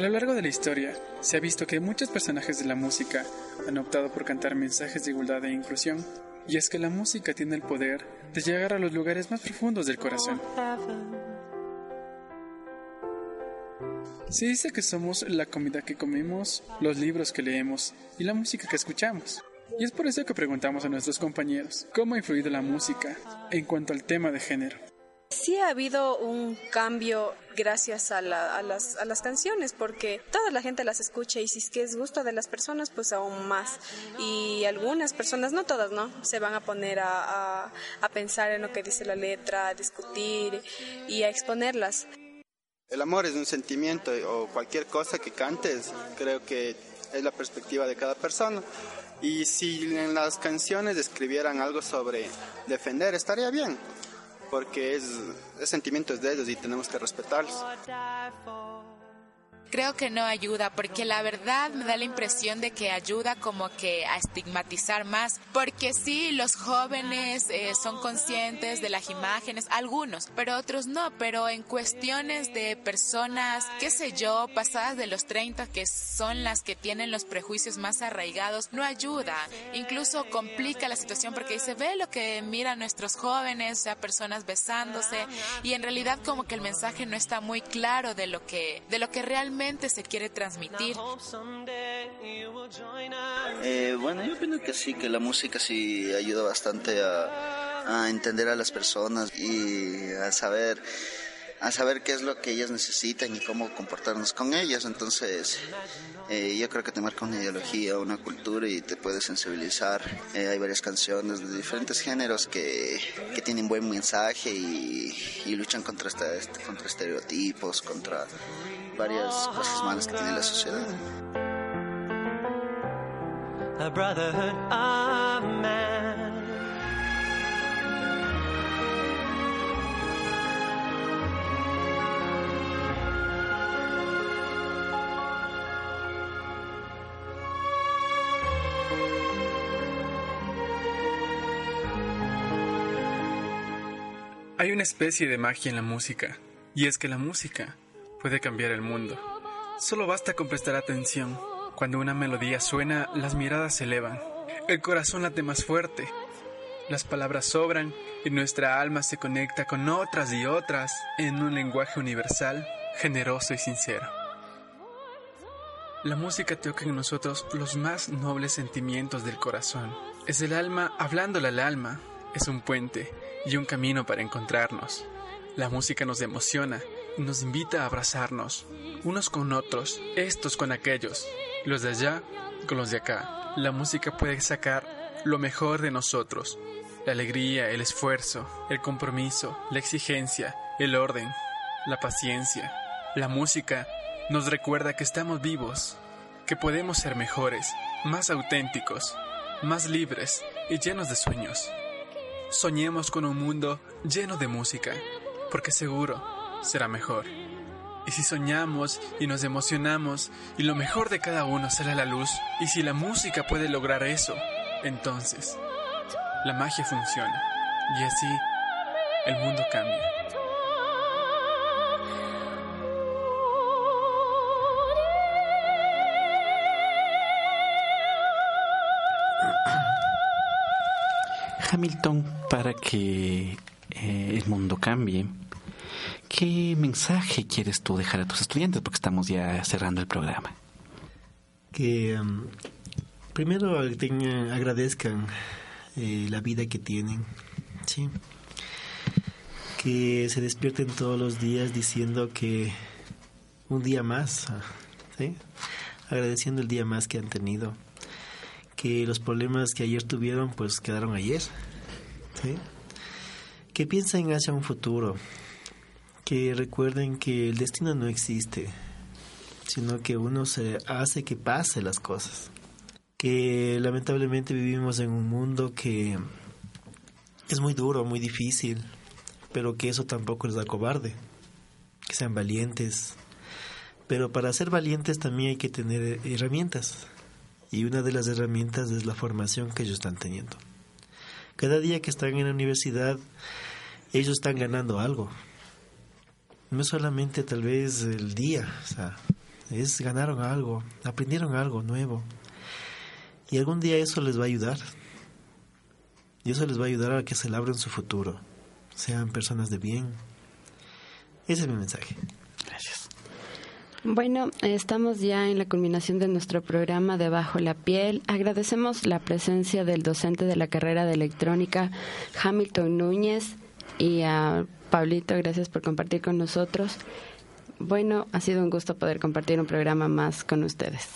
Speaker 11: A lo largo de la historia, se ha visto que muchos personajes de la música han optado por cantar mensajes de igualdad e inclusión, y es que la música tiene el poder de llegar a los lugares más profundos del corazón. Se dice que somos la comida que comemos, los libros que leemos y la música que escuchamos. Y es por eso que preguntamos a nuestros compañeros cómo ha influido la música en cuanto al tema de género.
Speaker 16: Sí ha habido un cambio gracias a, las, a, las, canciones, porque toda la gente las escucha y si es que es gusto de las personas, pues aún más. Y algunas personas, no todas, ¿no? Se van a poner a, a pensar en lo que dice la letra, a discutir y a exponerlas.
Speaker 17: El amor es un sentimiento o cualquier cosa que cantes, creo que es la perspectiva de cada persona. Y si en las canciones escribieran algo sobre defender, estaría bien porque es, es sentimientos de ellos y tenemos que respetarlos
Speaker 18: creo que no ayuda porque la verdad me da la impresión de que ayuda como que a estigmatizar más porque sí los jóvenes eh, son conscientes de las imágenes algunos pero otros no pero en cuestiones de personas qué sé yo pasadas de los 30 que son las que tienen los prejuicios más arraigados no ayuda incluso complica la situación porque dice ve lo que miran nuestros jóvenes o sea personas besándose y en realidad como que el mensaje no está muy claro de lo que de lo que realmente se quiere transmitir?
Speaker 19: Eh, bueno, yo opino que sí, que la música sí ayuda bastante a, a entender a las personas y a saber a saber qué es lo que ellas necesitan y cómo comportarnos con ellas. Entonces, eh, yo creo que te marca una ideología, una cultura y te puede sensibilizar. Eh, hay varias canciones de diferentes géneros que, que tienen buen mensaje y, y luchan contra, este, contra estereotipos, contra varias cosas malas que tiene la sociedad. A brotherhood of man.
Speaker 20: Hay una especie de magia en la música, y es que la música puede cambiar el mundo. Solo basta con prestar atención. Cuando una melodía suena, las miradas se elevan. El corazón late más fuerte. Las palabras sobran y nuestra alma se conecta con otras y otras en un lenguaje universal, generoso y sincero. La música toca en nosotros los más nobles sentimientos del corazón. Es el alma hablándole al alma. Es un puente y un camino para encontrarnos. La música nos emociona nos invita a abrazarnos, unos con otros, estos con aquellos, los de allá con los de acá. La música puede sacar lo mejor de nosotros, la alegría, el esfuerzo, el compromiso, la exigencia, el orden, la paciencia. La música nos recuerda que estamos vivos, que podemos ser mejores, más auténticos, más libres y llenos de sueños. Soñemos con un mundo lleno de música, porque seguro será mejor. Y si soñamos y nos emocionamos y lo mejor de cada uno sale a la luz, y si la música puede lograr eso, entonces la magia funciona y así el mundo cambia.
Speaker 4: Hamilton, para que eh, el mundo cambie, ¿qué mensaje quieres tú dejar a tus estudiantes? Porque estamos ya cerrando el programa.
Speaker 5: Que um, primero agradezcan eh, la vida que tienen, ¿sí? Que se despierten todos los días diciendo que un día más, ah, ¿sí? Agradeciendo el día más que han tenido que los problemas que ayer tuvieron pues quedaron ayer. ¿sí? Que piensen hacia un futuro, que recuerden que el destino no existe, sino que uno se hace que pase las cosas. Que lamentablemente vivimos en un mundo que es muy duro, muy difícil, pero que eso tampoco les da cobarde. Que sean valientes. Pero para ser valientes también hay que tener herramientas y una de las herramientas es la formación que ellos están teniendo. Cada día que están en la universidad, ellos están ganando algo. No solamente tal vez el día, o sea, es ganaron algo, aprendieron algo nuevo. Y algún día eso les va a ayudar. Y eso les va a ayudar a que se labren su futuro. Sean personas de bien. Ese es mi mensaje.
Speaker 4: Gracias.
Speaker 6: Bueno, estamos ya en la culminación de nuestro programa de Bajo la Piel. Agradecemos la presencia del docente de la carrera de electrónica, Hamilton Núñez, y a Pablito, gracias por compartir con nosotros. Bueno, ha sido un gusto poder compartir un programa más con ustedes.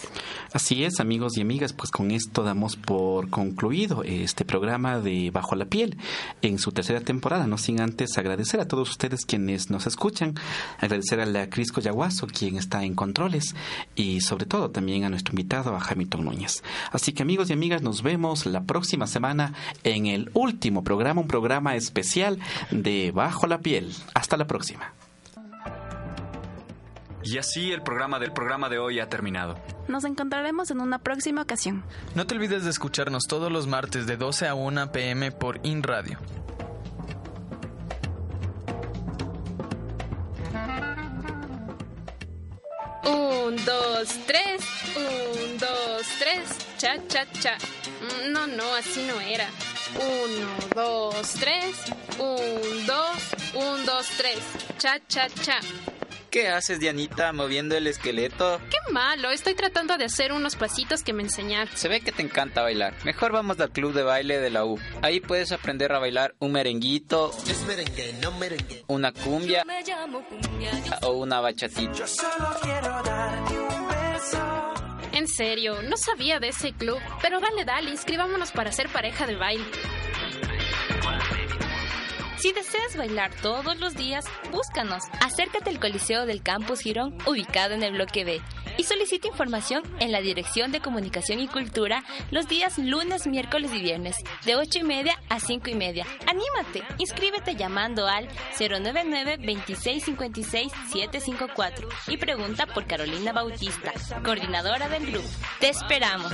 Speaker 4: Así es, amigos y amigas, pues con esto damos por concluido este programa de Bajo la Piel en su tercera temporada, no sin antes agradecer a todos ustedes quienes nos escuchan, agradecer a la Crisco Yaguazo, quien está en controles, y sobre todo también a nuestro invitado, a Hamilton Núñez. Así que amigos y amigas, nos vemos la próxima semana en el último programa, un programa especial de Bajo la Piel. Hasta la próxima.
Speaker 21: Y así el programa del programa de hoy ha terminado.
Speaker 8: Nos encontraremos en una próxima ocasión.
Speaker 22: No te olvides de escucharnos todos los martes de 12 a 1 pm por InRadio.
Speaker 8: Un, dos, tres. Un, dos, tres. Cha, cha, cha. Mm, No, no, así no era. Uno, dos, tres. Un, dos, un, dos, tres. Cha, cha, cha.
Speaker 2: ¿Qué haces, Dianita, moviendo el esqueleto?
Speaker 8: Qué malo, estoy tratando de hacer unos pasitos que me enseñaron.
Speaker 2: Se ve que te encanta bailar. Mejor vamos al club de baile de la U. Ahí puedes aprender a bailar un merenguito,
Speaker 23: Es merengue, no merengue.
Speaker 2: una cumbia o una bachatita.
Speaker 8: En serio, no sabía de ese club, pero dale, dale, inscribámonos para ser pareja de baile.
Speaker 1: Si deseas bailar todos los días, búscanos. Acércate al Coliseo del Campus Girón, ubicado en el bloque B, y solicita información en la Dirección de Comunicación y Cultura los días lunes, miércoles y viernes, de 8 y media a 5 y media. ¡Anímate! Inscríbete llamando al 099-2656-754 y pregunta por Carolina Bautista, coordinadora del grupo. ¡Te esperamos!